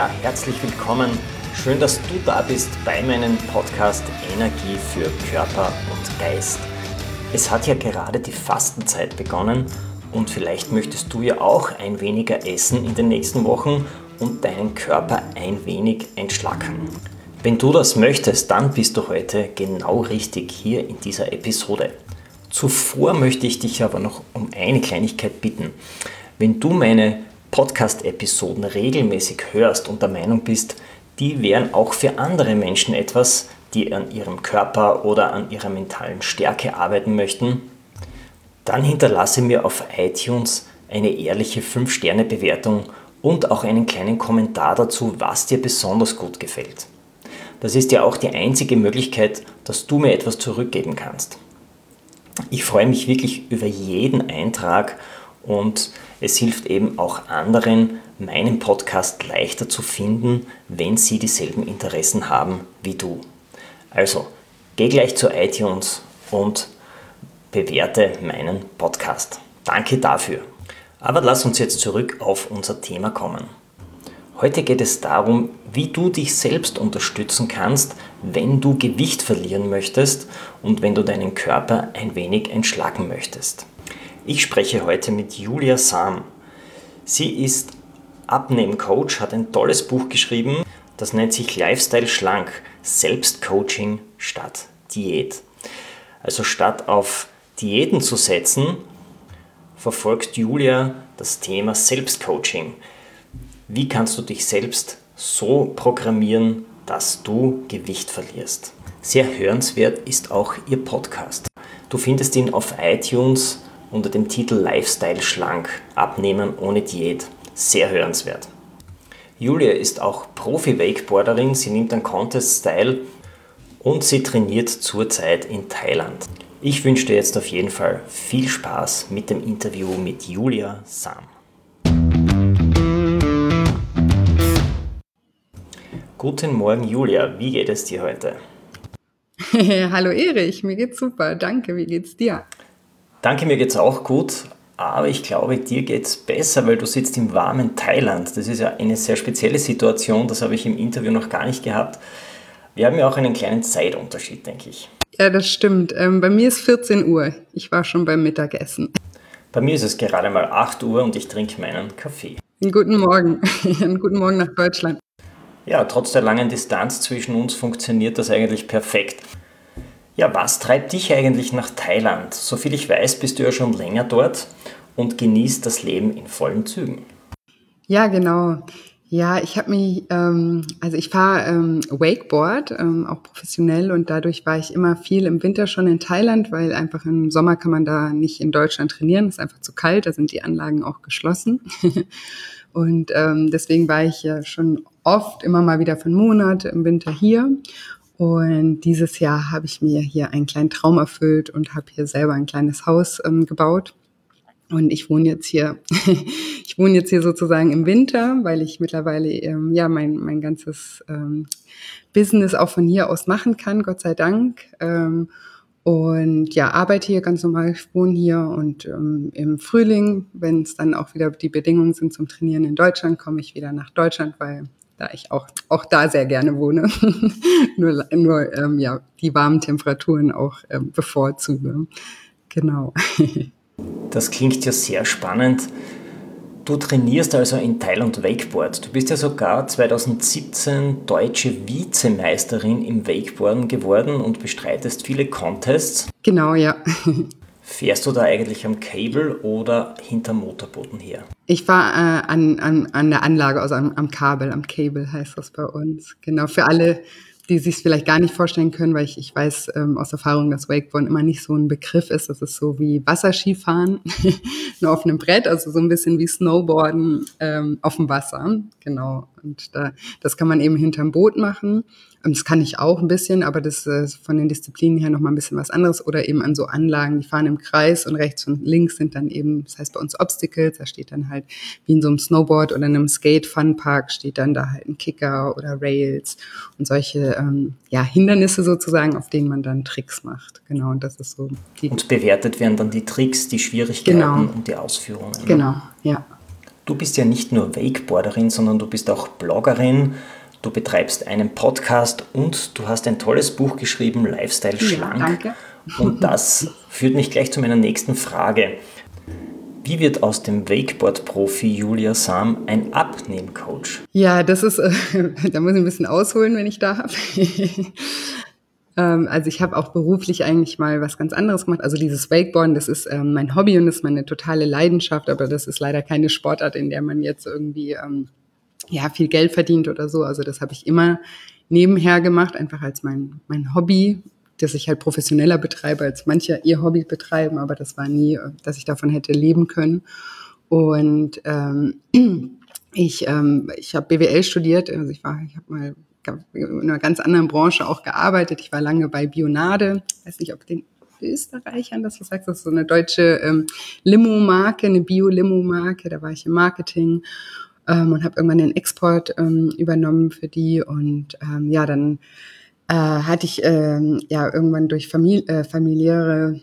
Ja, herzlich willkommen. Schön, dass du da bist bei meinem Podcast Energie für Körper und Geist. Es hat ja gerade die Fastenzeit begonnen und vielleicht möchtest du ja auch ein weniger essen in den nächsten Wochen und deinen Körper ein wenig entschlacken. Wenn du das möchtest, dann bist du heute genau richtig hier in dieser Episode. Zuvor möchte ich dich aber noch um eine Kleinigkeit bitten. Wenn du meine Podcast-Episoden regelmäßig hörst und der Meinung bist, die wären auch für andere Menschen etwas, die an ihrem Körper oder an ihrer mentalen Stärke arbeiten möchten, dann hinterlasse mir auf iTunes eine ehrliche 5-Sterne-Bewertung und auch einen kleinen Kommentar dazu, was dir besonders gut gefällt. Das ist ja auch die einzige Möglichkeit, dass du mir etwas zurückgeben kannst. Ich freue mich wirklich über jeden Eintrag und es hilft eben auch anderen, meinen Podcast leichter zu finden, wenn sie dieselben Interessen haben wie du. Also, geh gleich zu iTunes und bewerte meinen Podcast. Danke dafür. Aber lass uns jetzt zurück auf unser Thema kommen. Heute geht es darum, wie du dich selbst unterstützen kannst, wenn du Gewicht verlieren möchtest und wenn du deinen Körper ein wenig entschlacken möchtest. Ich spreche heute mit Julia Sam. Sie ist Abnehmcoach, hat ein tolles Buch geschrieben, das nennt sich Lifestyle Schlank, Selbstcoaching statt Diät. Also statt auf Diäten zu setzen, verfolgt Julia das Thema Selbstcoaching. Wie kannst du dich selbst so programmieren, dass du Gewicht verlierst? Sehr hörenswert ist auch ihr Podcast. Du findest ihn auf iTunes unter dem Titel Lifestyle schlank, abnehmen ohne Diät. Sehr hörenswert. Julia ist auch Profi-Wakeboarderin, sie nimmt an Contest teil und sie trainiert zurzeit in Thailand. Ich wünsche dir jetzt auf jeden Fall viel Spaß mit dem Interview mit Julia Sam. Guten Morgen, Julia. Wie geht es dir heute? Hallo Erich, mir geht's super. Danke, wie geht's dir? Danke, mir geht's auch gut. Aber ich glaube, dir geht's besser, weil du sitzt im warmen Thailand. Das ist ja eine sehr spezielle Situation, das habe ich im Interview noch gar nicht gehabt. Wir haben ja auch einen kleinen Zeitunterschied, denke ich. Ja, das stimmt. Ähm, bei mir ist 14 Uhr. Ich war schon beim Mittagessen. Bei mir ist es gerade mal 8 Uhr und ich trinke meinen Kaffee. Einen guten Morgen. Einen guten Morgen nach Deutschland. Ja, trotz der langen Distanz zwischen uns funktioniert das eigentlich perfekt. Ja, was treibt dich eigentlich nach Thailand? Soviel ich weiß, bist du ja schon länger dort und genießt das Leben in vollen Zügen. Ja, genau. Ja, ich habe mich, ähm, also ich fahre ähm, Wakeboard, ähm, auch professionell und dadurch war ich immer viel im Winter schon in Thailand, weil einfach im Sommer kann man da nicht in Deutschland trainieren, ist einfach zu kalt, da sind die Anlagen auch geschlossen. und ähm, deswegen war ich ja schon oft immer mal wieder für einen Monat im Winter hier. Und dieses Jahr habe ich mir hier einen kleinen Traum erfüllt und habe hier selber ein kleines Haus ähm, gebaut. Und ich wohne jetzt hier, ich wohne jetzt hier sozusagen im Winter, weil ich mittlerweile ähm, ja mein, mein ganzes ähm, Business auch von hier aus machen kann, Gott sei Dank. Ähm, und ja, arbeite hier ganz normal, ich wohne hier und ähm, im Frühling, wenn es dann auch wieder die Bedingungen sind zum Trainieren in Deutschland, komme ich wieder nach Deutschland, weil da ich auch, auch da sehr gerne wohne. nur nur ähm, ja, die warmen Temperaturen auch ähm, bevorzuge. Genau. das klingt ja sehr spannend. Du trainierst also in Thailand Wakeboard. Du bist ja sogar 2017 deutsche Vizemeisterin im Wakeboarden geworden und bestreitest viele Contests. Genau, ja. Fährst du da eigentlich am Cable oder hinterm Motorboden her? Ich fahre äh, an, an, an der Anlage, also am, am Kabel, am Cable heißt das bei uns. Genau, für alle, die sich vielleicht gar nicht vorstellen können, weil ich, ich weiß ähm, aus Erfahrung, dass Wakeboard immer nicht so ein Begriff ist. Das ist so wie Wasserskifahren, nur auf einem Brett, also so ein bisschen wie Snowboarden ähm, auf dem Wasser. Genau. Und da, das kann man eben hinterm Boot machen. Das kann ich auch ein bisschen, aber das ist von den Disziplinen her nochmal ein bisschen was anderes. Oder eben an so Anlagen, die fahren im Kreis und rechts und links sind dann eben, das heißt bei uns Obstacles, da steht dann halt wie in so einem Snowboard oder in einem Skate-Fun-Park steht dann da halt ein Kicker oder Rails und solche ähm, ja, Hindernisse sozusagen, auf denen man dann Tricks macht. Genau, und das ist so. Und bewertet werden dann die Tricks, die Schwierigkeiten genau. und die Ausführungen. Ne? Genau, ja. Du bist ja nicht nur Wakeboarderin, sondern du bist auch Bloggerin Du betreibst einen Podcast und du hast ein tolles Buch geschrieben, Lifestyle Schlank. Ja, danke. Und das führt mich gleich zu meiner nächsten Frage. Wie wird aus dem Wakeboard-Profi Julia Sam ein Abnehmcoach? Ja, das ist, äh, da muss ich ein bisschen ausholen, wenn ich darf. ähm, also ich habe auch beruflich eigentlich mal was ganz anderes gemacht. Also dieses Wakeboarden, das ist ähm, mein Hobby und das ist meine totale Leidenschaft, aber das ist leider keine Sportart, in der man jetzt irgendwie ähm, ja, viel Geld verdient oder so. Also das habe ich immer nebenher gemacht, einfach als mein, mein Hobby, das ich halt professioneller betreibe, als manche ihr Hobby betreiben, aber das war nie, dass ich davon hätte leben können. Und ähm, ich, ähm, ich habe BWL studiert, also ich war, ich habe mal in einer ganz anderen Branche auch gearbeitet. Ich war lange bei Bionade, weiß nicht, ob den Österreichern das was sagst, das ist so eine deutsche ähm, Limo-Marke, eine Bio-Limo-Marke, da war ich im Marketing ähm, und habe irgendwann den Export ähm, übernommen für die. Und ähm, ja, dann äh, hatte ich ähm, ja irgendwann durch Famili äh, familiäre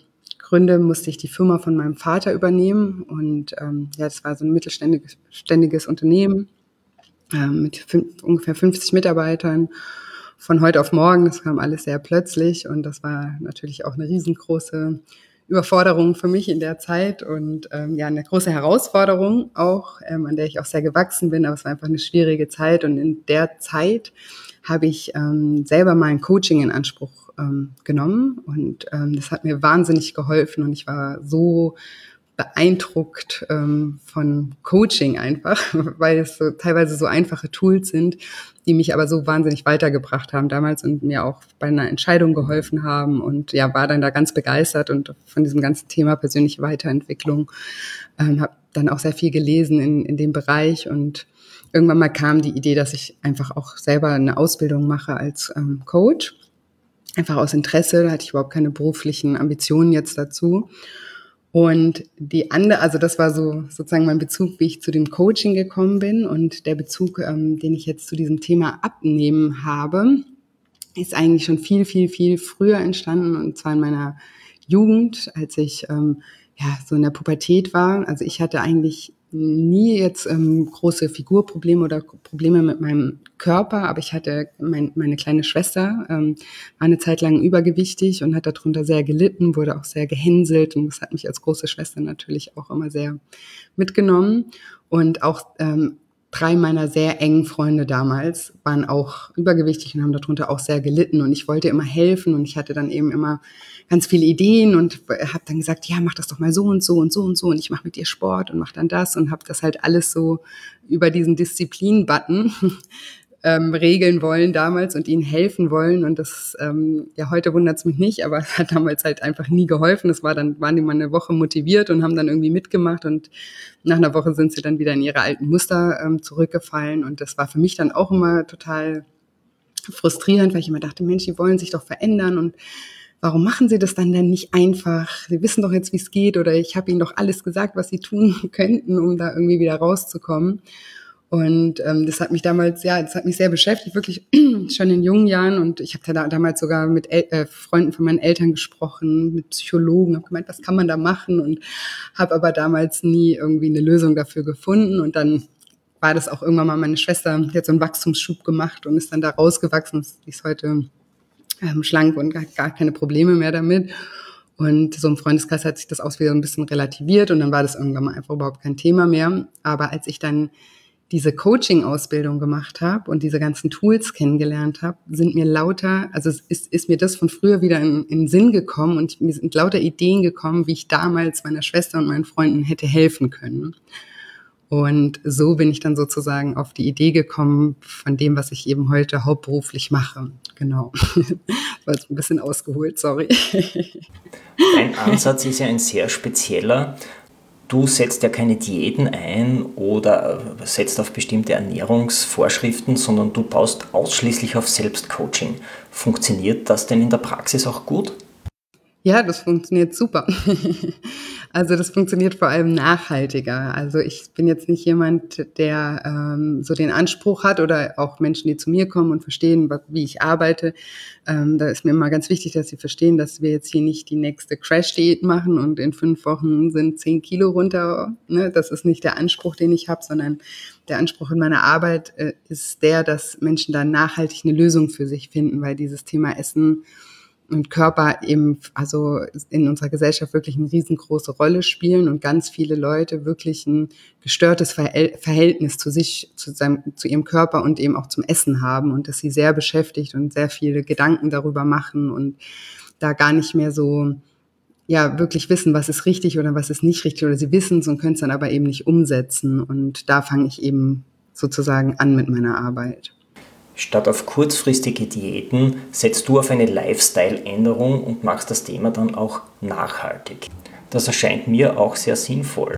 Gründe musste ich die Firma von meinem Vater übernehmen. Und ähm, ja, das war so ein mittelständiges ständiges Unternehmen äh, mit fünf, ungefähr 50 Mitarbeitern. Von heute auf morgen. Das kam alles sehr plötzlich. Und das war natürlich auch eine riesengroße Überforderung für mich in der Zeit und ähm, ja, eine große Herausforderung auch, ähm, an der ich auch sehr gewachsen bin, aber es war einfach eine schwierige Zeit und in der Zeit habe ich ähm, selber mal ein Coaching in Anspruch ähm, genommen und ähm, das hat mir wahnsinnig geholfen und ich war so beeindruckt ähm, von Coaching einfach, weil es so teilweise so einfache Tools sind, die mich aber so wahnsinnig weitergebracht haben damals und mir auch bei einer Entscheidung geholfen haben und ja, war dann da ganz begeistert und von diesem ganzen Thema persönliche Weiterentwicklung, ähm, habe dann auch sehr viel gelesen in, in dem Bereich und irgendwann mal kam die Idee, dass ich einfach auch selber eine Ausbildung mache als ähm, Coach. Einfach aus Interesse, da hatte ich überhaupt keine beruflichen Ambitionen jetzt dazu. Und die andere, also das war so sozusagen mein Bezug, wie ich zu dem Coaching gekommen bin. Und der Bezug, ähm, den ich jetzt zu diesem Thema abnehmen habe, ist eigentlich schon viel, viel, viel früher entstanden. Und zwar in meiner Jugend, als ich ähm, ja so in der Pubertät war. Also ich hatte eigentlich nie jetzt ähm, große Figurprobleme oder Probleme mit meinem Körper, aber ich hatte mein, meine kleine Schwester, ähm, war eine Zeit lang übergewichtig und hat darunter sehr gelitten, wurde auch sehr gehänselt und das hat mich als große Schwester natürlich auch immer sehr mitgenommen. Und auch ähm, drei meiner sehr engen Freunde damals waren auch übergewichtig und haben darunter auch sehr gelitten. Und ich wollte immer helfen und ich hatte dann eben immer ganz viele Ideen und habe dann gesagt, ja, mach das doch mal so und so und so und so. Und ich mache mit dir Sport und mach dann das und habe das halt alles so über diesen Disziplin-Button ähm, regeln wollen damals und ihnen helfen wollen. Und das, ähm, ja, heute wundert es mich nicht, aber es hat damals halt einfach nie geholfen. Es war dann, waren die mal eine Woche motiviert und haben dann irgendwie mitgemacht und nach einer Woche sind sie dann wieder in ihre alten Muster ähm, zurückgefallen. Und das war für mich dann auch immer total frustrierend, weil ich immer dachte, Mensch, die wollen sich doch verändern und warum machen sie das dann denn nicht einfach? Sie wissen doch jetzt, wie es geht oder ich habe ihnen doch alles gesagt, was sie tun könnten, um da irgendwie wieder rauszukommen. Und ähm, das hat mich damals, ja, das hat mich sehr beschäftigt, wirklich schon in jungen Jahren. Und ich habe da damals sogar mit El äh, Freunden von meinen Eltern gesprochen, mit Psychologen, habe gemeint, was kann man da machen? Und habe aber damals nie irgendwie eine Lösung dafür gefunden. Und dann war das auch irgendwann mal meine Schwester, die hat so einen Wachstumsschub gemacht und ist dann da rausgewachsen. Die ist heute ähm, schlank und gar, gar keine Probleme mehr damit. Und so im Freundeskreis hat sich das auch wieder ein bisschen relativiert und dann war das irgendwann mal einfach überhaupt kein Thema mehr. Aber als ich dann diese Coaching-Ausbildung gemacht habe und diese ganzen Tools kennengelernt habe, sind mir lauter, also ist, ist mir das von früher wieder in, in Sinn gekommen und mir sind lauter Ideen gekommen, wie ich damals meiner Schwester und meinen Freunden hätte helfen können. Und so bin ich dann sozusagen auf die Idee gekommen von dem, was ich eben heute hauptberuflich mache. Genau. War jetzt ein bisschen ausgeholt, sorry. Dein Ansatz ist ja ein sehr spezieller. Du setzt ja keine Diäten ein oder setzt auf bestimmte Ernährungsvorschriften, sondern du baust ausschließlich auf Selbstcoaching. Funktioniert das denn in der Praxis auch gut? Ja, das funktioniert super. Also das funktioniert vor allem nachhaltiger. Also ich bin jetzt nicht jemand, der ähm, so den Anspruch hat oder auch Menschen, die zu mir kommen und verstehen, wie ich arbeite. Ähm, da ist mir immer ganz wichtig, dass sie verstehen, dass wir jetzt hier nicht die nächste Crash-Diät machen und in fünf Wochen sind zehn Kilo runter. Ne? Das ist nicht der Anspruch, den ich habe, sondern der Anspruch in meiner Arbeit äh, ist der, dass Menschen da nachhaltig eine Lösung für sich finden, weil dieses Thema Essen und Körper eben, also in unserer Gesellschaft wirklich eine riesengroße Rolle spielen und ganz viele Leute wirklich ein gestörtes Verhältnis zu sich, zu, seinem, zu ihrem Körper und eben auch zum Essen haben und dass sie sehr beschäftigt und sehr viele Gedanken darüber machen und da gar nicht mehr so, ja, wirklich wissen, was ist richtig oder was ist nicht richtig oder sie wissen es und können es dann aber eben nicht umsetzen und da fange ich eben sozusagen an mit meiner Arbeit. Statt auf kurzfristige Diäten setzt du auf eine Lifestyle-Änderung und machst das Thema dann auch nachhaltig. Das erscheint mir auch sehr sinnvoll.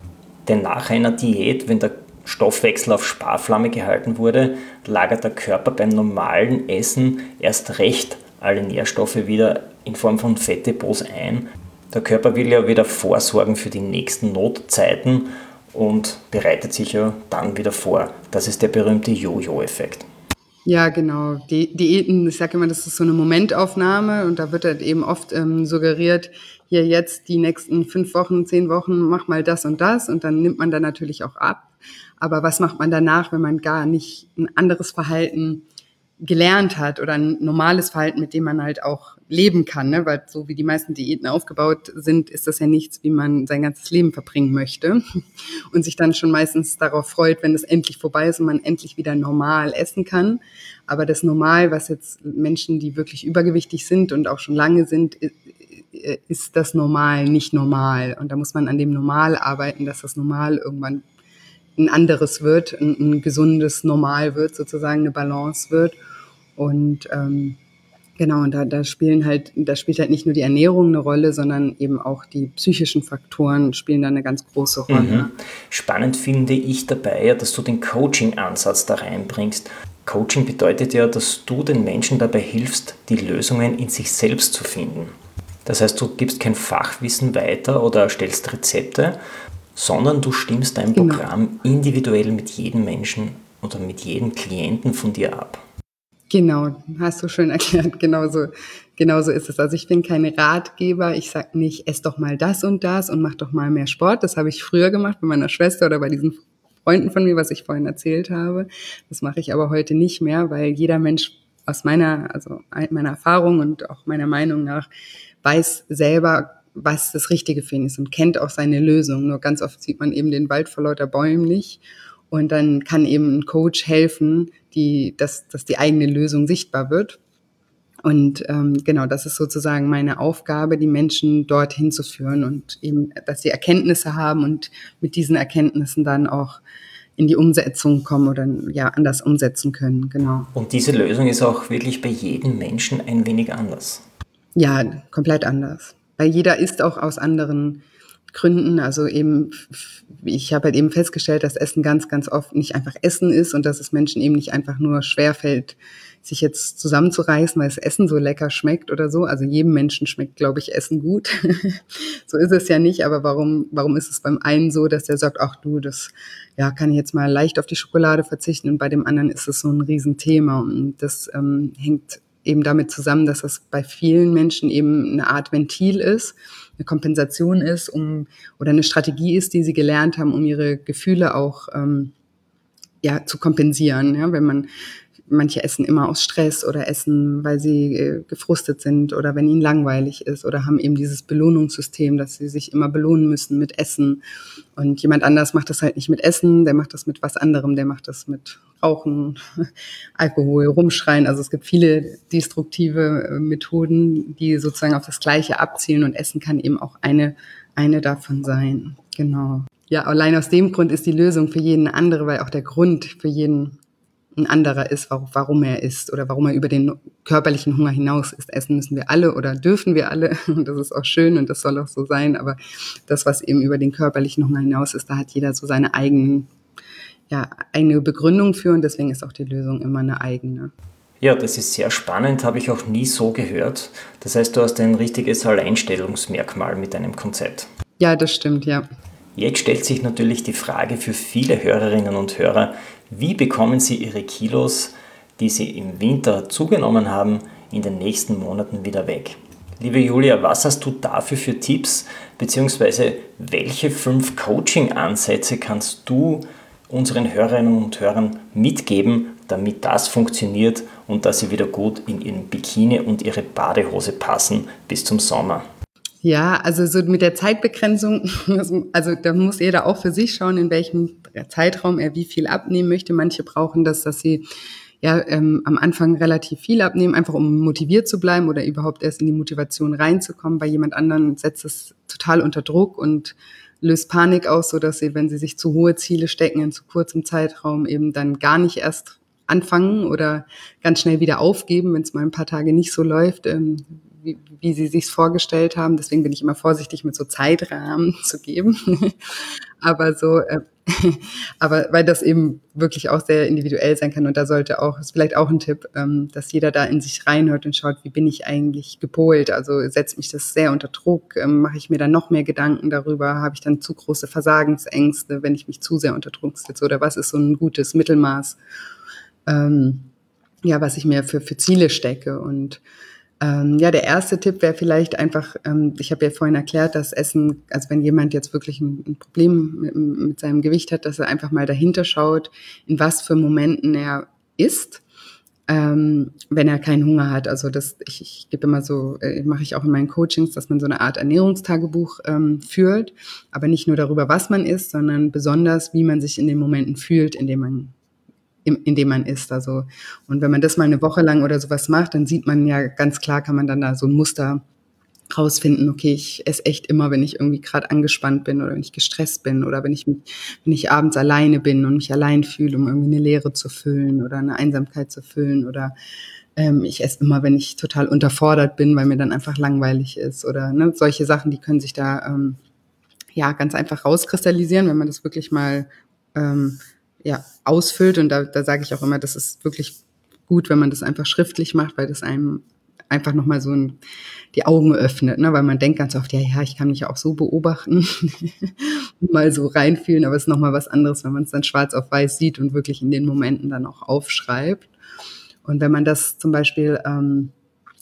Denn nach einer Diät, wenn der Stoffwechsel auf Sparflamme gehalten wurde, lagert der Körper beim normalen Essen erst recht alle Nährstoffe wieder in Form von Fettdepots ein. Der Körper will ja wieder vorsorgen für die nächsten Notzeiten und bereitet sich ja dann wieder vor. Das ist der berühmte Jojo-Effekt. Ja, genau. Die Diäten, ich sage immer, das ist so eine Momentaufnahme und da wird halt eben oft ähm, suggeriert, hier jetzt die nächsten fünf Wochen, zehn Wochen, mach mal das und das und dann nimmt man dann natürlich auch ab. Aber was macht man danach, wenn man gar nicht ein anderes Verhalten gelernt hat oder ein normales Verhalten, mit dem man halt auch leben kann, ne? weil so wie die meisten Diäten aufgebaut sind, ist das ja nichts, wie man sein ganzes Leben verbringen möchte und sich dann schon meistens darauf freut, wenn es endlich vorbei ist und man endlich wieder normal essen kann. Aber das Normal, was jetzt Menschen, die wirklich übergewichtig sind und auch schon lange sind, ist das Normal nicht normal. Und da muss man an dem Normal arbeiten, dass das Normal irgendwann ein anderes wird, ein, ein gesundes Normal wird, sozusagen eine Balance wird. Und ähm, genau, und da, da spielen halt, da spielt halt nicht nur die Ernährung eine Rolle, sondern eben auch die psychischen Faktoren spielen da eine ganz große Rolle. Mhm. Spannend finde ich dabei ja, dass du den Coaching-Ansatz da reinbringst. Coaching bedeutet ja, dass du den Menschen dabei hilfst, die Lösungen in sich selbst zu finden. Das heißt, du gibst kein Fachwissen weiter oder stellst Rezepte, sondern du stimmst dein genau. Programm individuell mit jedem Menschen oder mit jedem Klienten von dir ab. Genau, hast du schön erklärt. Genauso, genauso ist es. Also ich bin kein Ratgeber. Ich sag nicht, ess doch mal das und das und mach doch mal mehr Sport. Das habe ich früher gemacht bei meiner Schwester oder bei diesen Freunden von mir, was ich vorhin erzählt habe. Das mache ich aber heute nicht mehr, weil jeder Mensch aus meiner, also meiner Erfahrung und auch meiner Meinung nach weiß selber, was das Richtige für ihn ist und kennt auch seine Lösung. Nur ganz oft sieht man eben den Wald vor lauter Bäumen nicht. Und dann kann eben ein Coach helfen, die, dass, dass die eigene Lösung sichtbar wird. Und ähm, genau, das ist sozusagen meine Aufgabe, die Menschen dorthin zu führen und eben, dass sie Erkenntnisse haben und mit diesen Erkenntnissen dann auch in die Umsetzung kommen oder ja anders umsetzen können. Genau. Und diese Lösung ist auch wirklich bei jedem Menschen ein wenig anders. Ja, komplett anders. Weil jeder ist auch aus anderen Gründen. Also eben, ich habe halt eben festgestellt, dass Essen ganz, ganz oft nicht einfach Essen ist und dass es Menschen eben nicht einfach nur schwerfällt, sich jetzt zusammenzureißen, weil das Essen so lecker schmeckt oder so. Also jedem Menschen schmeckt, glaube ich, Essen gut. so ist es ja nicht, aber warum, warum ist es beim einen so, dass der sagt, ach du, das ja, kann ich jetzt mal leicht auf die Schokolade verzichten und bei dem anderen ist es so ein Riesenthema und das ähm, hängt eben damit zusammen, dass das bei vielen Menschen eben eine Art Ventil ist, eine Kompensation ist, um oder eine Strategie ist, die sie gelernt haben, um ihre Gefühle auch ähm, ja zu kompensieren. Ja, wenn man manche essen immer aus Stress oder essen, weil sie äh, gefrustet sind oder wenn ihnen langweilig ist oder haben eben dieses Belohnungssystem, dass sie sich immer belohnen müssen mit Essen. Und jemand anders macht das halt nicht mit Essen, der macht das mit was anderem, der macht das mit Rauchen, Alkohol, Rumschreien. Also es gibt viele destruktive äh, Methoden, die sozusagen auf das Gleiche abzielen und Essen kann eben auch eine, eine davon sein. Genau. ja, allein aus dem Grund ist die Lösung für jeden andere, weil auch der Grund für jeden ein anderer ist, warum er isst oder warum er über den körperlichen Hunger hinaus isst. Essen müssen wir alle oder dürfen wir alle und das ist auch schön und das soll auch so sein, aber das, was eben über den körperlichen Hunger hinaus ist, da hat jeder so seine eigenen, ja, eigene Begründung für und deswegen ist auch die Lösung immer eine eigene. Ja, das ist sehr spannend, habe ich auch nie so gehört. Das heißt, du hast ein richtiges Alleinstellungsmerkmal mit deinem Konzept. Ja, das stimmt, ja. Jetzt stellt sich natürlich die Frage für viele Hörerinnen und Hörer, wie bekommen sie ihre Kilos, die sie im Winter zugenommen haben, in den nächsten Monaten wieder weg? Liebe Julia, was hast du dafür für Tipps, beziehungsweise welche fünf Coaching-Ansätze kannst du unseren Hörerinnen und Hörern mitgeben, damit das funktioniert und dass sie wieder gut in ihren Bikini und ihre Badehose passen bis zum Sommer? Ja, also so mit der Zeitbegrenzung, also da muss jeder auch für sich schauen, in welchem Zeitraum er wie viel abnehmen möchte. Manche brauchen das, dass sie ja ähm, am Anfang relativ viel abnehmen, einfach um motiviert zu bleiben oder überhaupt erst in die Motivation reinzukommen. Bei jemand anderen setzt es total unter Druck und löst Panik aus, so dass sie, wenn sie sich zu hohe Ziele stecken in zu kurzem Zeitraum, eben dann gar nicht erst anfangen oder ganz schnell wieder aufgeben, wenn es mal ein paar Tage nicht so läuft, ähm, wie, wie sie sich vorgestellt haben. Deswegen bin ich immer vorsichtig, mit so Zeitrahmen zu geben. aber so, äh, aber weil das eben wirklich auch sehr individuell sein kann und da sollte auch, ist vielleicht auch ein Tipp, ähm, dass jeder da in sich reinhört und schaut, wie bin ich eigentlich gepolt? Also setzt mich das sehr unter Druck? Ähm, Mache ich mir dann noch mehr Gedanken darüber? Habe ich dann zu große Versagensängste, wenn ich mich zu sehr unter Druck setze? Oder was ist so ein gutes Mittelmaß? Ähm, ja, was ich mir für, für Ziele stecke und ähm, ja, der erste Tipp wäre vielleicht einfach, ähm, ich habe ja vorhin erklärt, dass Essen, also wenn jemand jetzt wirklich ein, ein Problem mit, mit, seinem Gewicht hat, dass er einfach mal dahinter schaut, in was für Momenten er isst, ähm, wenn er keinen Hunger hat. Also das, ich, ich gebe immer so, äh, mache ich auch in meinen Coachings, dass man so eine Art Ernährungstagebuch ähm, führt, aber nicht nur darüber, was man isst, sondern besonders, wie man sich in den Momenten fühlt, in denen man in dem man ist. Also, und wenn man das mal eine Woche lang oder sowas macht, dann sieht man ja ganz klar, kann man dann da so ein Muster rausfinden, okay, ich esse echt immer, wenn ich irgendwie gerade angespannt bin oder wenn ich gestresst bin oder wenn ich mich, wenn ich abends alleine bin und mich allein fühle, um irgendwie eine Leere zu füllen oder eine Einsamkeit zu füllen oder ähm, ich esse immer, wenn ich total unterfordert bin, weil mir dann einfach langweilig ist oder ne, solche Sachen, die können sich da ähm, ja ganz einfach rauskristallisieren, wenn man das wirklich mal ähm, ja, ausfüllt. Und da, da sage ich auch immer, das ist wirklich gut, wenn man das einfach schriftlich macht, weil das einem einfach nochmal so ein, die Augen öffnet, ne? weil man denkt ganz oft, ja, ja, ich kann mich ja auch so beobachten mal so reinfühlen, aber es ist nochmal was anderes, wenn man es dann schwarz auf weiß sieht und wirklich in den Momenten dann auch aufschreibt. Und wenn man das zum Beispiel, ähm,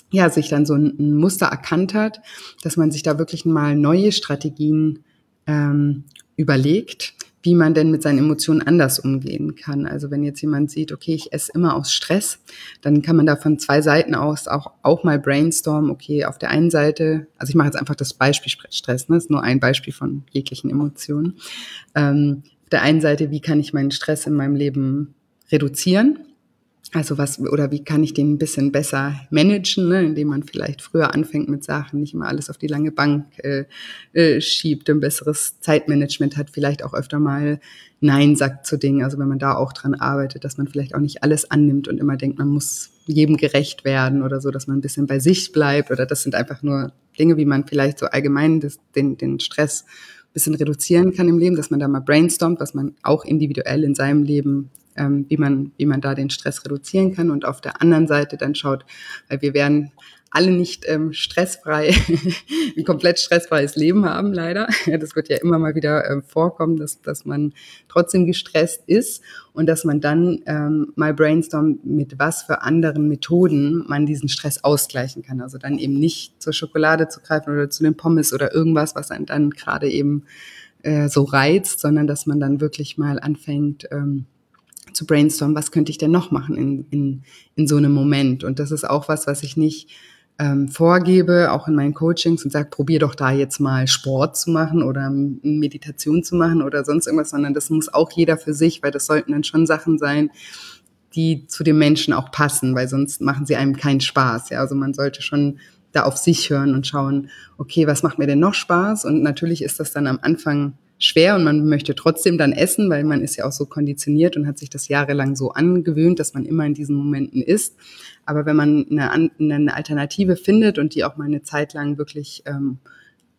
ja, sich dann so ein, ein Muster erkannt hat, dass man sich da wirklich mal neue Strategien ähm, überlegt, wie man denn mit seinen Emotionen anders umgehen kann. Also wenn jetzt jemand sieht, okay, ich esse immer aus Stress, dann kann man da von zwei Seiten aus auch, auch mal brainstormen, okay, auf der einen Seite, also ich mache jetzt einfach das Beispiel Stress, ne, das ist nur ein Beispiel von jeglichen Emotionen. Ähm, auf der einen Seite, wie kann ich meinen Stress in meinem Leben reduzieren? Also was, oder wie kann ich den ein bisschen besser managen, ne, indem man vielleicht früher anfängt mit Sachen, nicht immer alles auf die lange Bank äh, äh, schiebt, ein besseres Zeitmanagement hat, vielleicht auch öfter mal Nein sagt zu Dingen. Also wenn man da auch dran arbeitet, dass man vielleicht auch nicht alles annimmt und immer denkt, man muss jedem gerecht werden oder so, dass man ein bisschen bei sich bleibt. Oder das sind einfach nur Dinge, wie man vielleicht so allgemein das, den, den Stress bisschen reduzieren kann im Leben, dass man da mal brainstormt, was man auch individuell in seinem Leben ähm, wie, man, wie man da den Stress reduzieren kann und auf der anderen Seite dann schaut, weil wir werden alle nicht ähm, stressfrei, ein komplett stressfreies Leben haben, leider. Das wird ja immer mal wieder äh, vorkommen, dass, dass man trotzdem gestresst ist und dass man dann ähm, mal brainstormt, mit was für anderen Methoden man diesen Stress ausgleichen kann. Also dann eben nicht zur Schokolade zu greifen oder zu den Pommes oder irgendwas, was einen dann gerade eben äh, so reizt, sondern dass man dann wirklich mal anfängt, ähm, zu brainstormen, was könnte ich denn noch machen in, in, in so einem Moment. Und das ist auch was, was ich nicht ähm, vorgebe, auch in meinen Coachings und sage, probier doch da jetzt mal Sport zu machen oder Meditation zu machen oder sonst irgendwas, sondern das muss auch jeder für sich, weil das sollten dann schon Sachen sein, die zu dem Menschen auch passen, weil sonst machen sie einem keinen Spaß. Ja, also man sollte schon da auf sich hören und schauen, okay, was macht mir denn noch Spaß? Und natürlich ist das dann am Anfang schwer und man möchte trotzdem dann essen, weil man ist ja auch so konditioniert und hat sich das jahrelang so angewöhnt, dass man immer in diesen Momenten isst. Aber wenn man eine, eine Alternative findet und die auch mal eine Zeit lang wirklich ähm,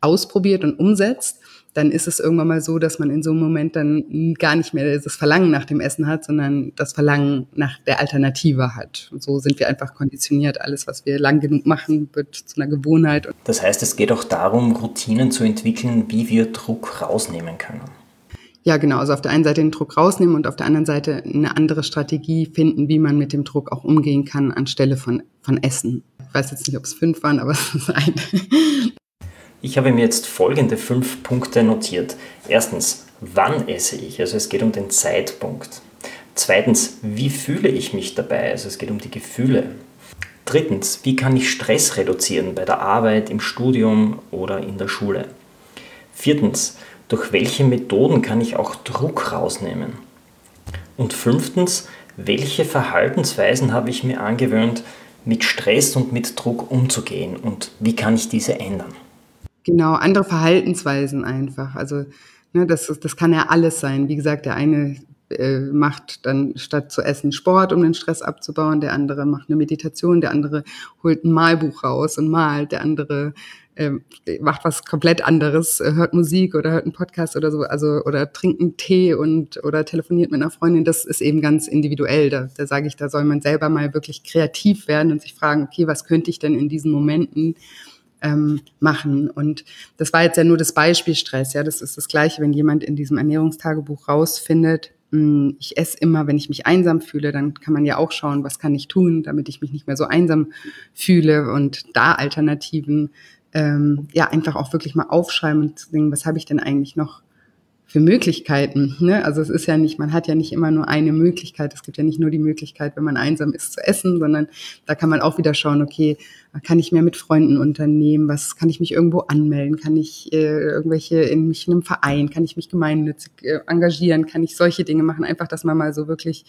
ausprobiert und umsetzt, dann ist es irgendwann mal so, dass man in so einem Moment dann gar nicht mehr das Verlangen nach dem Essen hat, sondern das Verlangen nach der Alternative hat. Und so sind wir einfach konditioniert. Alles, was wir lang genug machen, wird zu einer Gewohnheit. Das heißt, es geht auch darum, Routinen zu entwickeln, wie wir Druck rausnehmen können. Ja, genau. Also auf der einen Seite den Druck rausnehmen und auf der anderen Seite eine andere Strategie finden, wie man mit dem Druck auch umgehen kann, anstelle von, von Essen. Ich weiß jetzt nicht, ob es fünf waren, aber es ist eine. Ich habe mir jetzt folgende fünf Punkte notiert. Erstens, wann esse ich? Also es geht um den Zeitpunkt. Zweitens, wie fühle ich mich dabei? Also es geht um die Gefühle. Drittens, wie kann ich Stress reduzieren bei der Arbeit, im Studium oder in der Schule? Viertens, durch welche Methoden kann ich auch Druck rausnehmen? Und fünftens, welche Verhaltensweisen habe ich mir angewöhnt, mit Stress und mit Druck umzugehen und wie kann ich diese ändern? Genau, andere Verhaltensweisen einfach. Also ne, das, das kann ja alles sein. Wie gesagt, der eine äh, macht dann statt zu essen Sport, um den Stress abzubauen, der andere macht eine Meditation, der andere holt ein Malbuch raus und malt, der andere äh, macht was komplett anderes, äh, hört Musik oder hört einen Podcast oder so, also oder trinkt einen Tee und oder telefoniert mit einer Freundin. Das ist eben ganz individuell. Da, da sage ich, da soll man selber mal wirklich kreativ werden und sich fragen, okay, was könnte ich denn in diesen Momenten ähm, machen. Und das war jetzt ja nur das Beispiel Stress. Ja, das ist das Gleiche, wenn jemand in diesem Ernährungstagebuch rausfindet, mh, hm, ich esse immer, wenn ich mich einsam fühle, dann kann man ja auch schauen, was kann ich tun, damit ich mich nicht mehr so einsam fühle und da Alternativen ähm, ja einfach auch wirklich mal aufschreiben und denken, was habe ich denn eigentlich noch für Möglichkeiten. Ne? Also es ist ja nicht, man hat ja nicht immer nur eine Möglichkeit. Es gibt ja nicht nur die Möglichkeit, wenn man einsam ist, zu essen, sondern da kann man auch wieder schauen, okay, kann ich mehr mit Freunden unternehmen? Was kann ich mich irgendwo anmelden? Kann ich äh, irgendwelche in mich in einem Verein? Kann ich mich gemeinnützig äh, engagieren? Kann ich solche Dinge machen? Einfach, dass man mal so wirklich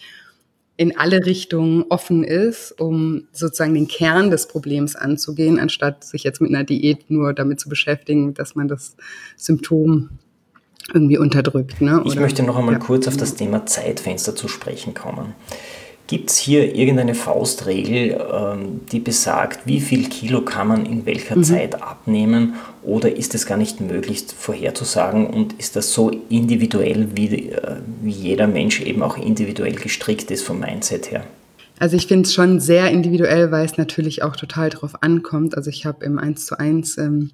in alle Richtungen offen ist, um sozusagen den Kern des Problems anzugehen, anstatt sich jetzt mit einer Diät nur damit zu beschäftigen, dass man das Symptom irgendwie unterdrückt. Ne? ich möchte noch einmal ja. kurz auf das Thema Zeitfenster zu sprechen kommen. Gibt es hier irgendeine Faustregel, ähm, die besagt, wie viel Kilo kann man in welcher mhm. Zeit abnehmen oder ist es gar nicht möglich vorherzusagen und ist das so individuell, wie, äh, wie jeder Mensch eben auch individuell gestrickt ist vom Mindset her? Also ich finde es schon sehr individuell, weil es natürlich auch total darauf ankommt. Also ich habe im 1 zu 1 ähm,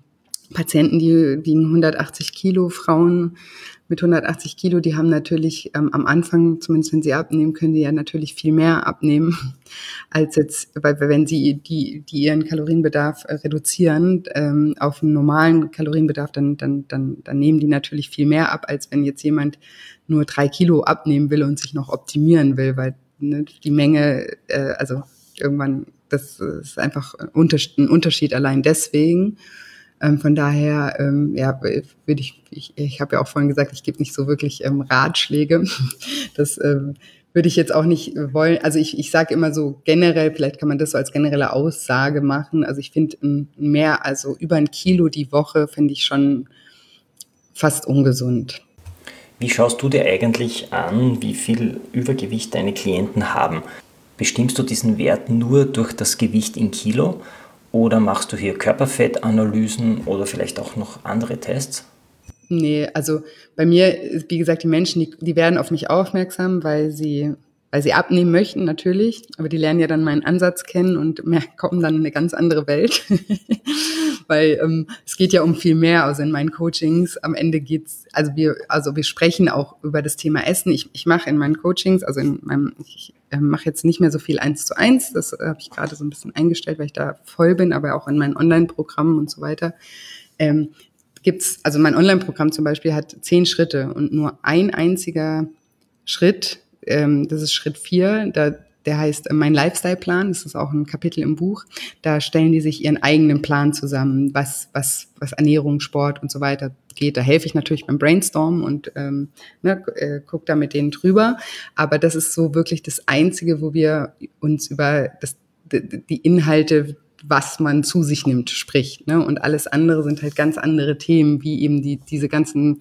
Patienten, die wiegen 180 Kilo, Frauen mit 180 Kilo, die haben natürlich ähm, am Anfang, zumindest wenn sie abnehmen, können die ja natürlich viel mehr abnehmen, als jetzt, weil wenn sie die, die ihren Kalorienbedarf äh, reduzieren ähm, auf einen normalen Kalorienbedarf, dann, dann, dann, dann nehmen die natürlich viel mehr ab, als wenn jetzt jemand nur drei Kilo abnehmen will und sich noch optimieren will, weil ne, die Menge, äh, also irgendwann, das ist einfach ein Unterschied, ein Unterschied allein deswegen. Ähm, von daher, ähm, ja, würde ich, ich, ich habe ja auch vorhin gesagt, ich gebe nicht so wirklich ähm, Ratschläge. Das ähm, würde ich jetzt auch nicht wollen. Also ich, ich sage immer so generell, vielleicht kann man das so als generelle Aussage machen. Also ich finde mehr, also über ein Kilo die Woche finde ich schon fast ungesund. Wie schaust du dir eigentlich an, wie viel Übergewicht deine Klienten haben? Bestimmst du diesen Wert nur durch das Gewicht in Kilo oder machst du hier Körperfettanalysen oder vielleicht auch noch andere Tests? Nee, also bei mir, wie gesagt, die Menschen, die, die werden auf mich aufmerksam, weil sie, weil sie abnehmen möchten, natürlich. Aber die lernen ja dann meinen Ansatz kennen und kommen dann in eine ganz andere Welt. weil ähm, es geht ja um viel mehr. Also in meinen Coachings am Ende geht's, also wir, also wir sprechen auch über das Thema Essen. Ich, ich mache in meinen Coachings, also in meinem, ich äh, mache jetzt nicht mehr so viel eins zu eins. Das äh, habe ich gerade so ein bisschen eingestellt, weil ich da voll bin, aber auch in meinen Online-Programmen und so weiter. Ähm, gibt's, also mein Online-Programm zum Beispiel hat zehn Schritte und nur ein einziger Schritt, ähm, das ist Schritt vier, da der heißt äh, Mein Lifestyle-Plan, das ist auch ein Kapitel im Buch. Da stellen die sich ihren eigenen Plan zusammen, was, was, was Ernährung, Sport und so weiter geht. Da helfe ich natürlich beim Brainstorm und ähm, ne, äh, gucke da mit denen drüber. Aber das ist so wirklich das Einzige, wo wir uns über das, die Inhalte was man zu sich nimmt, spricht. Ne? Und alles andere sind halt ganz andere Themen, wie eben die, diese ganzen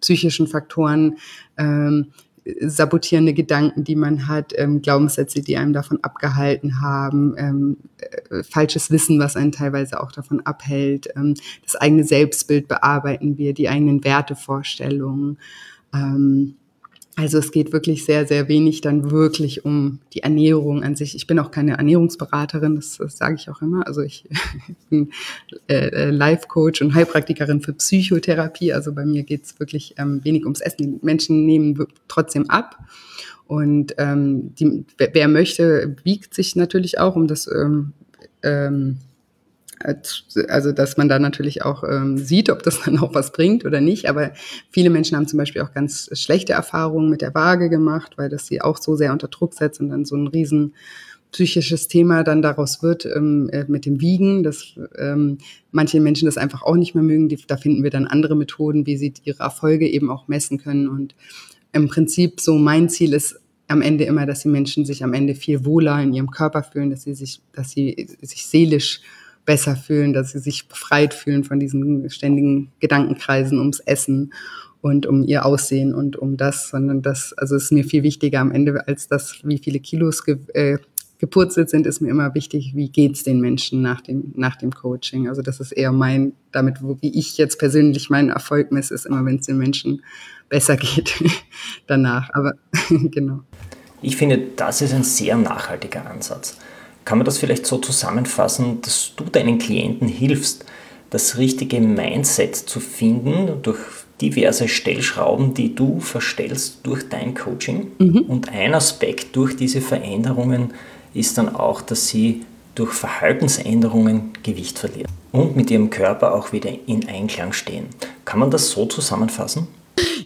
psychischen Faktoren, ähm, sabotierende Gedanken, die man hat, ähm, Glaubenssätze, die einem davon abgehalten haben, ähm, äh, falsches Wissen, was einen teilweise auch davon abhält, ähm, das eigene Selbstbild bearbeiten wir, die eigenen Wertevorstellungen. Ähm, also es geht wirklich sehr, sehr wenig dann wirklich um die Ernährung an sich. Ich bin auch keine Ernährungsberaterin, das, das sage ich auch immer. Also ich bin äh, äh, Life-Coach und Heilpraktikerin für Psychotherapie. Also bei mir geht es wirklich ähm, wenig ums Essen. Die Menschen nehmen trotzdem ab. Und ähm, die, wer möchte, wiegt sich natürlich auch, um das ähm, ähm, also dass man da natürlich auch ähm, sieht, ob das dann auch was bringt oder nicht. Aber viele Menschen haben zum Beispiel auch ganz schlechte Erfahrungen mit der Waage gemacht, weil das sie auch so sehr unter Druck setzt und dann so ein riesen psychisches Thema dann daraus wird ähm, äh, mit dem Wiegen, dass ähm, manche Menschen das einfach auch nicht mehr mögen. Die, da finden wir dann andere Methoden, wie sie ihre Erfolge eben auch messen können. Und im Prinzip so mein Ziel ist am Ende immer, dass die Menschen sich am Ende viel wohler in ihrem Körper fühlen, dass sie sich, dass sie sich seelisch besser fühlen, dass sie sich befreit fühlen von diesen ständigen Gedankenkreisen ums Essen und um ihr Aussehen und um das, sondern das, also es ist mir viel wichtiger am Ende als das, wie viele Kilos ge, äh, gepurzelt sind, ist mir immer wichtig, wie geht's den Menschen nach dem, nach dem Coaching. Also das ist eher mein, damit, wo, wie ich jetzt persönlich meinen Erfolg messe, ist immer, wenn es den Menschen besser geht danach. Aber genau. Ich finde, das ist ein sehr nachhaltiger Ansatz. Kann man das vielleicht so zusammenfassen, dass du deinen Klienten hilfst, das richtige Mindset zu finden durch diverse Stellschrauben, die du verstellst durch dein Coaching. Mhm. Und ein Aspekt durch diese Veränderungen ist dann auch, dass sie durch Verhaltensänderungen Gewicht verlieren und mit ihrem Körper auch wieder in Einklang stehen. Kann man das so zusammenfassen?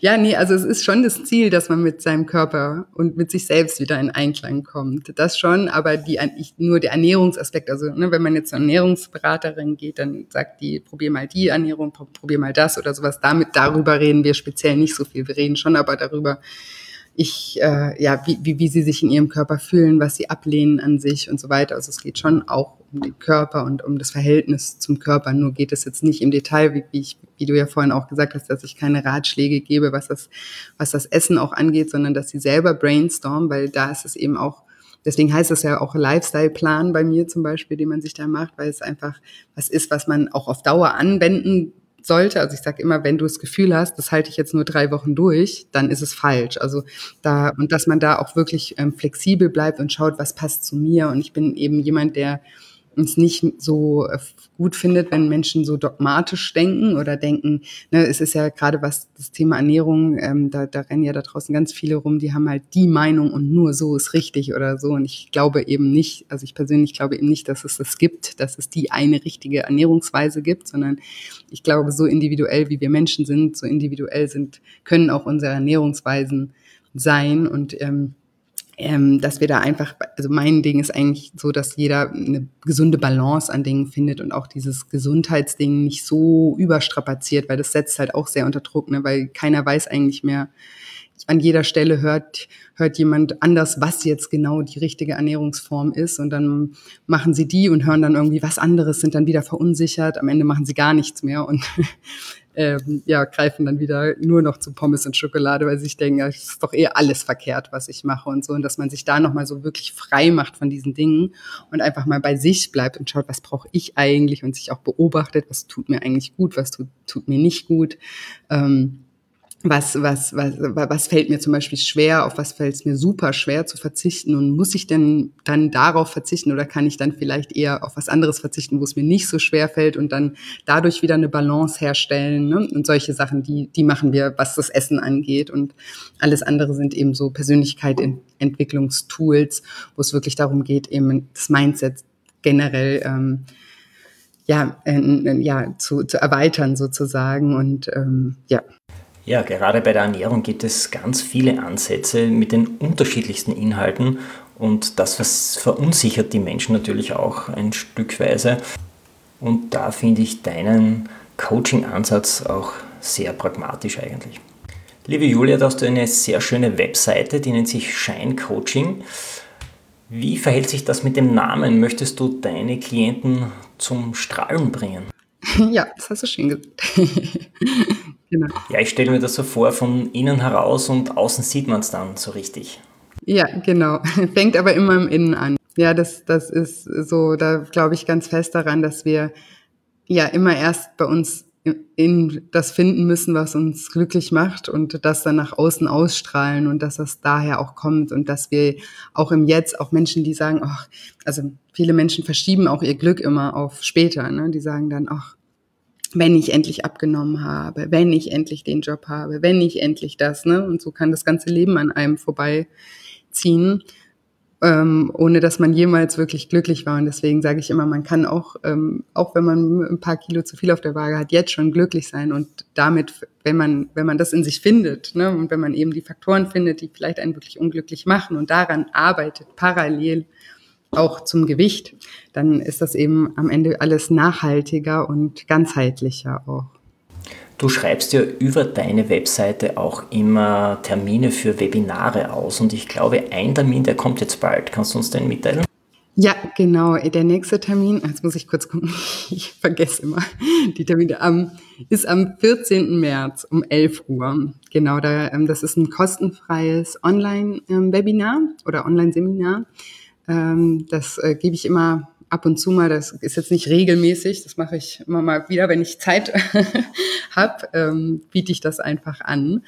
Ja, nee, also es ist schon das Ziel, dass man mit seinem Körper und mit sich selbst wieder in Einklang kommt. Das schon, aber die, nur der Ernährungsaspekt, also ne, wenn man jetzt zur Ernährungsberaterin geht, dann sagt die, probier mal die Ernährung, probier mal das oder sowas. Damit, darüber reden wir speziell nicht so viel. Wir reden schon aber darüber, ich, äh, ja, wie, wie, wie sie sich in ihrem Körper fühlen, was sie ablehnen an sich und so weiter. Also es geht schon auch um den Körper und um das Verhältnis zum Körper. Nur geht es jetzt nicht im Detail, wie, wie, ich, wie du ja vorhin auch gesagt hast, dass ich keine Ratschläge gebe, was das, was das Essen auch angeht, sondern dass sie selber brainstormen, weil da ist es eben auch Deswegen heißt es ja auch Lifestyle-Plan bei mir zum Beispiel, den man sich da macht, weil es einfach was ist, was man auch auf Dauer anwenden sollte, also ich sage immer, wenn du das Gefühl hast, das halte ich jetzt nur drei Wochen durch, dann ist es falsch. Also da und dass man da auch wirklich ähm, flexibel bleibt und schaut, was passt zu mir. Und ich bin eben jemand, der es nicht so äh, gut findet, wenn Menschen so dogmatisch denken oder denken, ne, es ist ja gerade was das Thema Ernährung, ähm, da, da rennen ja da draußen ganz viele rum, die haben halt die Meinung und nur so ist richtig oder so. Und ich glaube eben nicht, also ich persönlich glaube eben nicht, dass es das gibt, dass es die eine richtige Ernährungsweise gibt, sondern ich glaube, so individuell wie wir Menschen sind, so individuell sind, können auch unsere Ernährungsweisen sein und ähm, ähm, dass wir da einfach, also mein Ding ist eigentlich so, dass jeder eine gesunde Balance an Dingen findet und auch dieses Gesundheitsding nicht so überstrapaziert, weil das setzt halt auch sehr unter Druck, ne, weil keiner weiß eigentlich mehr, an jeder Stelle hört, hört jemand anders, was jetzt genau die richtige Ernährungsform ist. Und dann machen sie die und hören dann irgendwie was anderes, sind dann wieder verunsichert. Am Ende machen sie gar nichts mehr und ähm, ja, greifen dann wieder nur noch zu Pommes und Schokolade, weil sie sich denken, es ist doch eher alles verkehrt, was ich mache und so. Und dass man sich da nochmal so wirklich frei macht von diesen Dingen und einfach mal bei sich bleibt und schaut, was brauche ich eigentlich und sich auch beobachtet, was tut mir eigentlich gut, was tut, tut mir nicht gut. Ähm, was, was, was, was fällt mir zum Beispiel schwer, auf was fällt es mir super schwer zu verzichten und muss ich denn dann darauf verzichten oder kann ich dann vielleicht eher auf was anderes verzichten, wo es mir nicht so schwer fällt und dann dadurch wieder eine Balance herstellen ne? und solche Sachen, die, die machen wir, was das Essen angeht und alles andere sind eben so Persönlichkeitsentwicklungstools, wo es wirklich darum geht, eben das Mindset generell ähm, ja, äh, ja zu, zu erweitern sozusagen und ähm, ja. Ja, gerade bei der Ernährung gibt es ganz viele Ansätze mit den unterschiedlichsten Inhalten und das verunsichert die Menschen natürlich auch ein Stückweise. Und da finde ich deinen Coaching-Ansatz auch sehr pragmatisch eigentlich. Liebe Julia, da hast du eine sehr schöne Webseite, die nennt sich Shine Coaching. Wie verhält sich das mit dem Namen? Möchtest du deine Klienten zum Strahlen bringen? Ja, das hast du schön gesagt. genau. Ja, ich stelle mir das so vor, von innen heraus und außen sieht man es dann so richtig. Ja, genau. Fängt aber immer im Innen an. Ja, das, das ist so, da glaube ich ganz fest daran, dass wir ja immer erst bei uns in das finden müssen, was uns glücklich macht und das dann nach außen ausstrahlen und dass das daher auch kommt und dass wir auch im Jetzt, auch Menschen, die sagen, ach, also viele Menschen verschieben auch ihr Glück immer auf später, ne? die sagen dann, ach, wenn ich endlich abgenommen habe, wenn ich endlich den Job habe, wenn ich endlich das, ne? Und so kann das ganze Leben an einem vorbeiziehen ähm, ohne dass man jemals wirklich glücklich war. Und deswegen sage ich immer, man kann auch, ähm, auch wenn man ein paar Kilo zu viel auf der Waage hat, jetzt schon glücklich sein. Und damit, wenn man, wenn man das in sich findet, ne, und wenn man eben die Faktoren findet, die vielleicht einen wirklich unglücklich machen und daran arbeitet, parallel auch zum Gewicht, dann ist das eben am Ende alles nachhaltiger und ganzheitlicher auch. Du schreibst ja über deine Webseite auch immer Termine für Webinare aus und ich glaube, ein Termin, der kommt jetzt bald. Kannst du uns den mitteilen? Ja, genau. Der nächste Termin, jetzt muss ich kurz gucken, ich vergesse immer die Termine, um, ist am 14. März um 11 Uhr. Genau, da, ähm, das ist ein kostenfreies Online-Webinar ähm, oder Online-Seminar. Ähm, das äh, gebe ich immer ab und zu mal, das ist jetzt nicht regelmäßig, das mache ich immer mal wieder, wenn ich Zeit habe, ähm, biete ich das einfach an.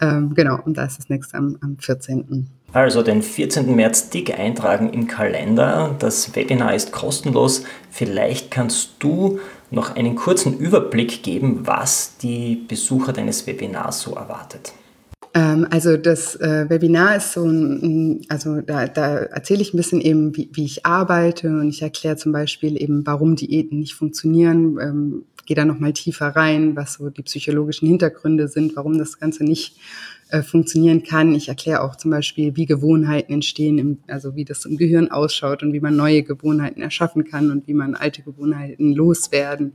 Ähm, genau, und da ist das nächste am, am 14. Also den 14. März dick eintragen im Kalender. Das Webinar ist kostenlos. Vielleicht kannst du noch einen kurzen Überblick geben, was die Besucher deines Webinars so erwartet. Ähm, also das äh, Webinar ist so ein, also da, da erzähle ich ein bisschen eben, wie, wie ich arbeite und ich erkläre zum Beispiel eben, warum Diäten nicht funktionieren, ähm, gehe da nochmal tiefer rein, was so die psychologischen Hintergründe sind, warum das Ganze nicht äh, funktionieren kann. Ich erkläre auch zum Beispiel, wie Gewohnheiten entstehen, im, also wie das im Gehirn ausschaut und wie man neue Gewohnheiten erschaffen kann und wie man alte Gewohnheiten loswerden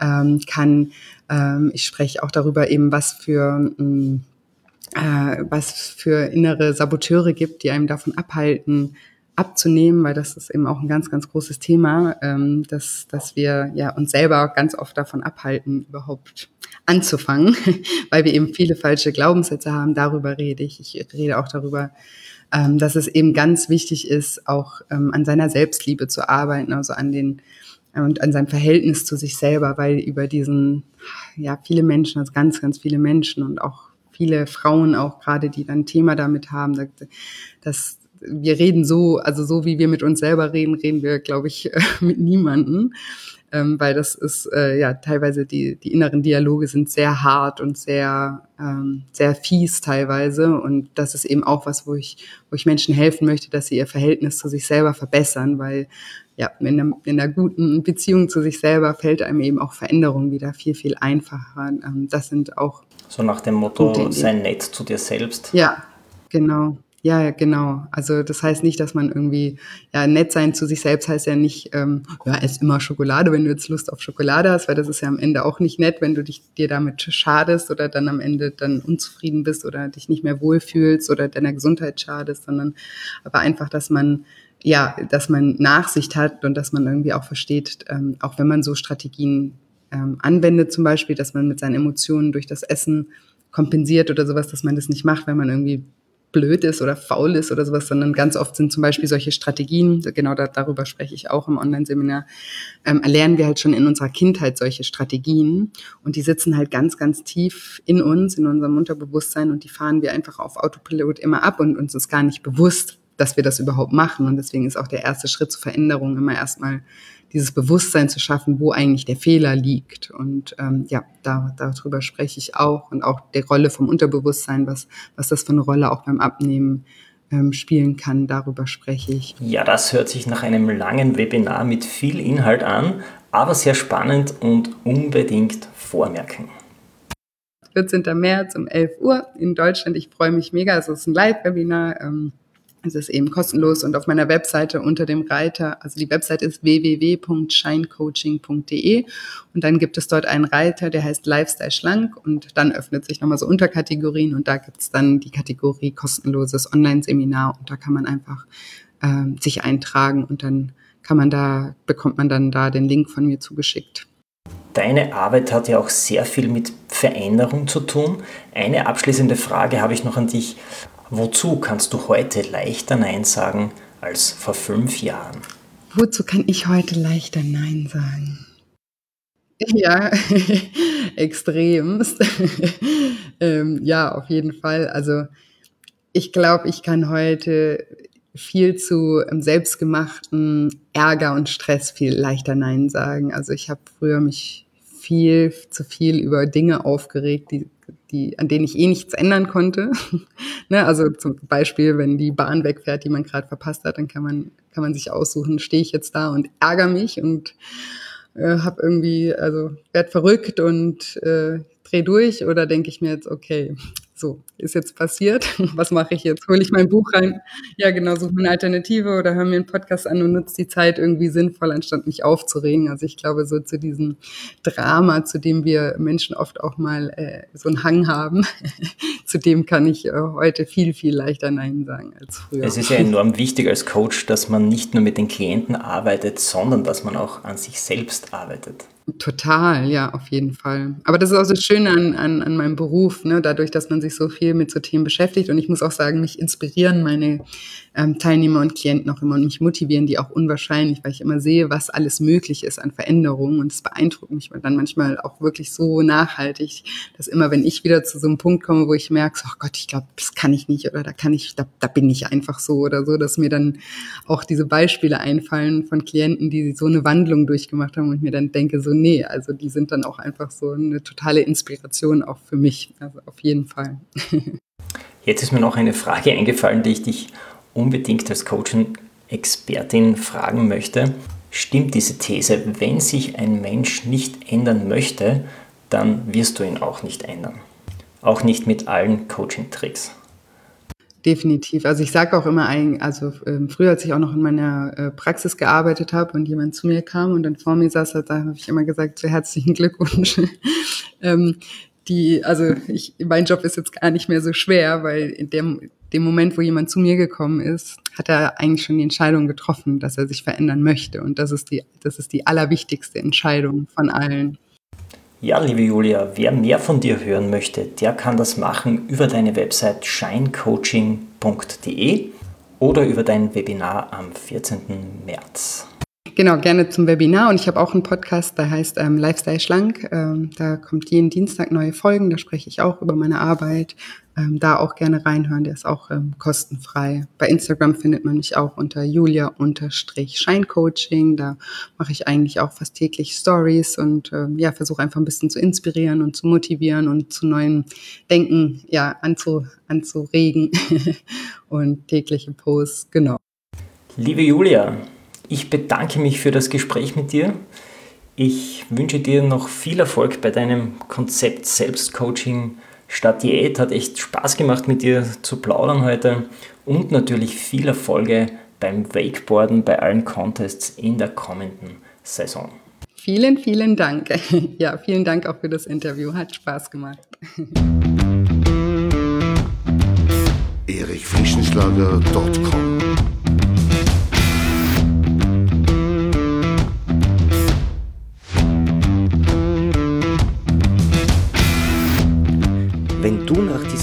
ähm, kann. Ähm, ich spreche auch darüber eben, was für mh, mm, äh, was für innere Saboteure gibt, die einem davon abhalten, abzunehmen, weil das ist eben auch ein ganz, ganz großes Thema, ähm, dass, dass wir ja uns selber ganz oft davon abhalten, überhaupt anzufangen, weil wir eben viele falsche Glaubenssätze haben. Darüber rede ich. Ich rede auch darüber, ähm, dass es eben ganz wichtig ist, auch ähm, an seiner Selbstliebe zu arbeiten, also an den und an seinem Verhältnis zu sich selber, weil über diesen, ja, viele Menschen, also ganz, ganz viele Menschen und auch viele Frauen auch gerade, die dann Thema damit haben, dass wir reden so, also so wie wir mit uns selber reden, reden wir, glaube ich, mit niemanden, ähm, weil das ist äh, ja teilweise die die inneren Dialoge sind sehr hart und sehr ähm, sehr fies teilweise und das ist eben auch was, wo ich wo ich Menschen helfen möchte, dass sie ihr Verhältnis zu sich selber verbessern, weil ja, in einer, in einer guten Beziehung zu sich selber fällt einem eben auch Veränderung wieder viel, viel einfacher. Ähm, das sind auch. So nach dem Motto, sei nett zu dir selbst. Ja, genau. Ja, genau. Also das heißt nicht, dass man irgendwie, ja, nett sein zu sich selbst heißt ja nicht, ähm, ja, ess immer Schokolade, wenn du jetzt Lust auf Schokolade hast, weil das ist ja am Ende auch nicht nett, wenn du dich dir damit schadest oder dann am Ende dann unzufrieden bist oder dich nicht mehr wohlfühlst oder deiner Gesundheit schadest, sondern aber einfach, dass man ja, dass man Nachsicht hat und dass man irgendwie auch versteht, ähm, auch wenn man so Strategien ähm, anwendet, zum Beispiel, dass man mit seinen Emotionen durch das Essen kompensiert oder sowas, dass man das nicht macht, wenn man irgendwie blöd ist oder faul ist oder sowas, sondern ganz oft sind zum Beispiel solche Strategien, genau da, darüber spreche ich auch im Online-Seminar, ähm, erlernen wir halt schon in unserer Kindheit solche Strategien und die sitzen halt ganz, ganz tief in uns, in unserem Unterbewusstsein und die fahren wir einfach auf Autopilot immer ab und uns ist gar nicht bewusst, dass wir das überhaupt machen. Und deswegen ist auch der erste Schritt zur Veränderung immer erstmal dieses Bewusstsein zu schaffen, wo eigentlich der Fehler liegt. Und ähm, ja, da, darüber spreche ich auch und auch der Rolle vom Unterbewusstsein, was, was das für eine Rolle auch beim Abnehmen ähm, spielen kann, darüber spreche ich. Ja, das hört sich nach einem langen Webinar mit viel Inhalt an, aber sehr spannend und unbedingt vormerken. 14. März um 11 Uhr in Deutschland. Ich freue mich mega. Es ist ein Live-Webinar. Ähm, es ist eben kostenlos und auf meiner Webseite unter dem Reiter, also die Webseite ist www.shinecoaching.de und dann gibt es dort einen Reiter, der heißt Lifestyle Schlank und dann öffnet sich nochmal so Unterkategorien und da gibt es dann die Kategorie kostenloses Online-Seminar und da kann man einfach äh, sich eintragen und dann kann man da, bekommt man dann da den Link von mir zugeschickt. Deine Arbeit hat ja auch sehr viel mit Veränderung zu tun. Eine abschließende Frage habe ich noch an dich. Wozu kannst du heute leichter Nein sagen als vor fünf Jahren? Wozu kann ich heute leichter Nein sagen? Ja, extremst. ähm, ja, auf jeden Fall. Also ich glaube, ich kann heute viel zu ähm, selbstgemachten Ärger und Stress viel leichter Nein sagen. Also ich habe früher mich viel zu viel über Dinge aufgeregt, die, die, an denen ich eh nichts ändern konnte. ne, also zum Beispiel, wenn die Bahn wegfährt, die man gerade verpasst hat, dann kann man, kann man sich aussuchen, stehe ich jetzt da und ärgere mich und äh, habe irgendwie, also werd verrückt und äh, dreh durch oder denke ich mir jetzt, okay, so, ist jetzt passiert. Was mache ich jetzt? Hole ich mein Buch rein? Ja, genau, suche eine Alternative oder höre mir einen Podcast an und nutze die Zeit irgendwie sinnvoll, anstatt mich aufzuregen. Also ich glaube, so zu diesem Drama, zu dem wir Menschen oft auch mal äh, so einen Hang haben, zu dem kann ich äh, heute viel, viel leichter Nein sagen als früher. Es ist ja enorm wichtig als Coach, dass man nicht nur mit den Klienten arbeitet, sondern dass man auch an sich selbst arbeitet. Total, ja, auf jeden Fall. Aber das ist auch das Schöne an, an, an meinem Beruf, ne? dadurch, dass man sich so viel mit so Themen beschäftigt. Und ich muss auch sagen, mich inspirieren meine ähm, Teilnehmer und Klienten auch immer und mich motivieren die auch unwahrscheinlich, weil ich immer sehe, was alles möglich ist an Veränderungen. Und es beeindruckt mich dann manchmal auch wirklich so nachhaltig, dass immer, wenn ich wieder zu so einem Punkt komme, wo ich merke, oh Gott, ich glaube, das kann ich nicht oder da kann ich, da, da bin ich einfach so oder so, dass mir dann auch diese Beispiele einfallen von Klienten, die so eine Wandlung durchgemacht haben und mir dann denke, so nee, also die sind dann auch einfach so eine totale Inspiration auch für mich. Also auf jeden Fall. Jetzt ist mir noch eine Frage eingefallen, die ich dich unbedingt als Coaching-Expertin fragen möchte. Stimmt diese These, wenn sich ein Mensch nicht ändern möchte, dann wirst du ihn auch nicht ändern. Auch nicht mit allen Coaching-Tricks. Definitiv. Also ich sage auch immer, also ähm, früher, als ich auch noch in meiner äh, Praxis gearbeitet habe und jemand zu mir kam und dann vor mir saß, da habe ich immer gesagt, so herzlichen Glückwunsch. ähm, die, also ich, mein Job ist jetzt gar nicht mehr so schwer, weil in dem, dem Moment, wo jemand zu mir gekommen ist, hat er eigentlich schon die Entscheidung getroffen, dass er sich verändern möchte. Und das ist die, das ist die allerwichtigste Entscheidung von allen. Ja, liebe Julia, wer mehr von dir hören möchte, der kann das machen über deine Website shinecoaching.de oder über dein Webinar am 14. März. Genau, gerne zum Webinar. Und ich habe auch einen Podcast, der heißt ähm, Lifestyle Schlank. Ähm, da kommt jeden Dienstag neue Folgen. Da spreche ich auch über meine Arbeit, ähm, da auch gerne reinhören. Der ist auch ähm, kostenfrei. Bei Instagram findet man mich auch unter julia-scheincoaching. Da mache ich eigentlich auch fast täglich Stories und ähm, ja, versuche einfach ein bisschen zu inspirieren und zu motivieren und zu neuen Denken ja, anzu, anzuregen und tägliche Posts, genau. Liebe Julia, ich bedanke mich für das Gespräch mit dir. Ich wünsche dir noch viel Erfolg bei deinem Konzept Selbstcoaching statt Diät. Hat echt Spaß gemacht, mit dir zu plaudern heute und natürlich viel Erfolge beim Wakeboarden bei allen Contests in der kommenden Saison. Vielen, vielen Dank. Ja, vielen Dank auch für das Interview. Hat Spaß gemacht. erichfrischenschlager.com